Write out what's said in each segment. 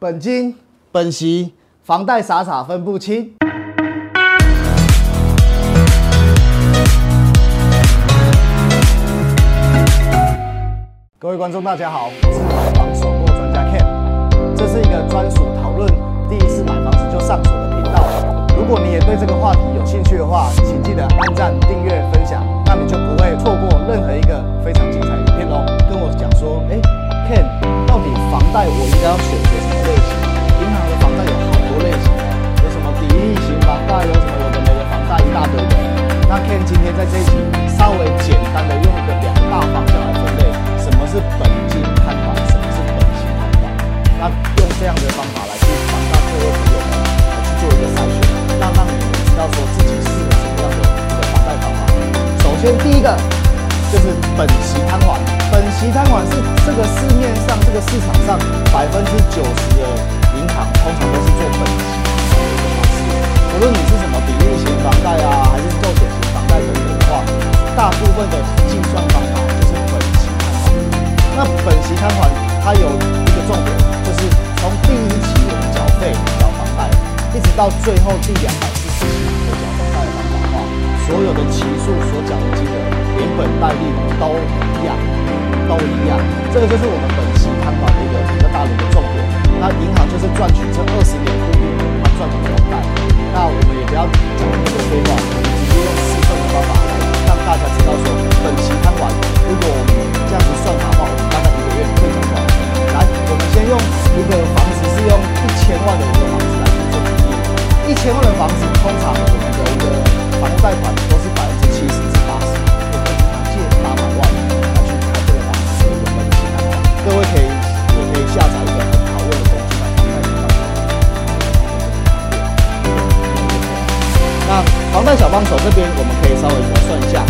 本金、本息、房贷傻傻分不清。各位观众，大家好，我是买房首购专家 Ken，这是一个专属讨论第一次买房子就上手的频道。如果你也对这个话题有兴趣的话，请记得按赞、订阅、分享，先第一个就是本息摊还，本息摊还是这个市面上这个市场上百分之九十的银行通常都是做本息摊还的一个方式。无论你是什么？比例型房贷啊，还是寿险型房贷等等的话，大部分的计算方法就是本息摊还。那本息摊还它有一个重点，就是从第一期我们缴费缴房贷，一直到最后第两百四十期的缴房贷的方法的话，所有的期数所缴的都一样，都一样。这个就是我们本息摊还的一个比较大的一个重点。那银行就是赚取这二十年复利，它赚的房贷。那我们也不要讲那么多废话，我们直接用试算的方法来让大家知道说，本息摊还，如果我们这样子算法的话，我们大概一个月会缴多少钱？来，我们先用一个房子是用一千万的一个房子来做比例。一千万的房子，通常我们的一个房屋贷款都是百分之七十帮手这边，我们可以稍微核算一下，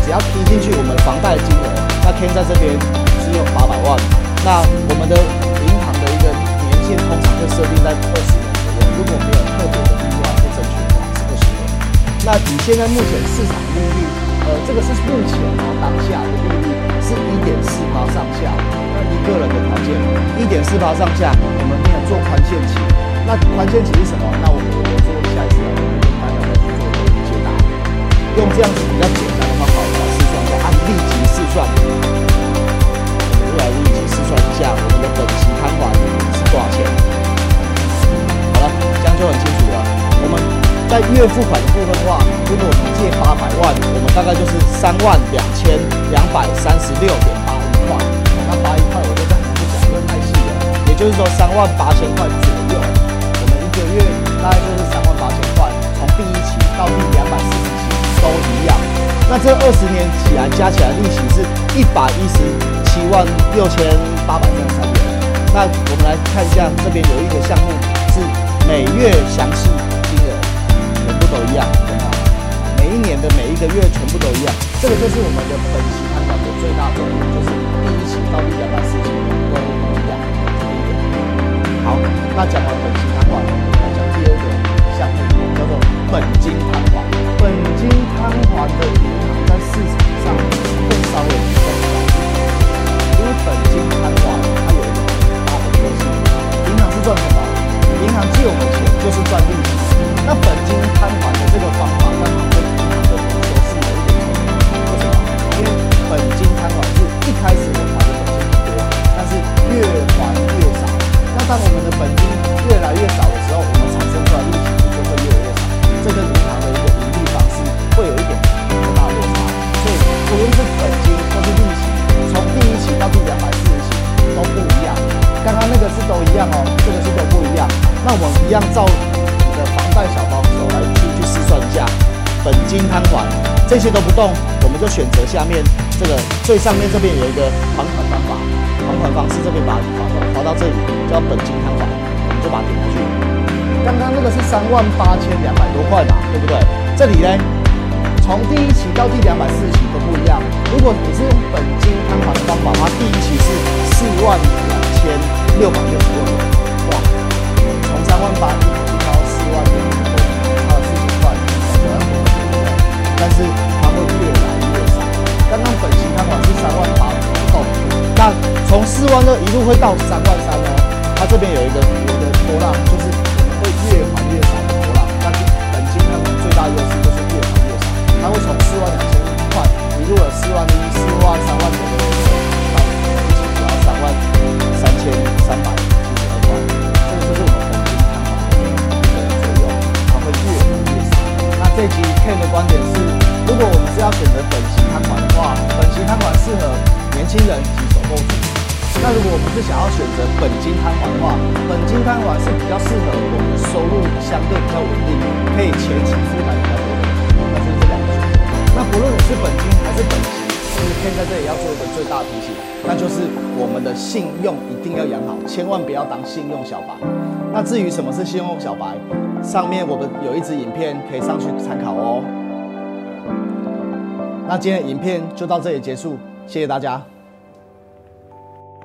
只要批进去我们房贷的金额，那天在这边是用八百万，那我们的银行的一个年限通常会设定在二十年左右，如果没有特别的例外或争取的话是二十年。那以现在目前市场利率，呃，这个是目前哦当下的利率是一点四趴上下，那一个人的条件，一点四趴上下，我们没有做宽限期，那宽限期是什么？那我们用这样子比较简单的方法来试算一下，按立即试算，我们来立即试算一下我们的本息摊还是多少钱。好了，这样就很清楚了。我们在月付款的部分的话，如果我们借八百万，我们大概就是三万两千两百三十六点八一块。那八一块我就这样不讲，因为太细了。也就是说三万八千块左右，我们一个月大概就是三万八千块，从第一期到第两百四。这二十年起来加起来利息是一百一十七万六千八百三十三元。那我们来看一下，这边有一个项目是每月详细金额全部都一样，有没有？每一年的每一个月全部都一样，这个就是我们的本期判断的最大重点，就是第一期到第两百四十期都一样，好，那讲完样照你的房贷小帮手来去去试算一下，本金摊还这些都不动，我们就选择下面这个最上面这边有一个还款方法，还款方式这边把它划到划到这里叫本金摊还，我们就把它点过去。刚刚那个是三万八千两百多块嘛，对不对？这里呢，从第一期到第两百四十期都不一样。如果你是用本金摊还的方法，它第一期是四万两千六百六十六，八一口气到四万六，差了四千块，感觉很多，对不对？但是它会越来越少。刚刚本金摊还是三万八不动，那从四万二一路会到三万三呢，它这边有一个有一个波浪，轻人及首购族。那如果我们是想要选择本金摊还的话，本金摊还是比较适合我们收入相对比较稳定，可以前期负担比较多的。那就是这两个选择。那不论你是本金还是本息，其实 Ken 在这里要做一个最大的提醒，那就是我们的信用一定要养好，千万不要当信用小白。那至于什么是信用小白，上面我们有一支影片可以上去参考哦。那今天影片就到这里结束，谢谢大家。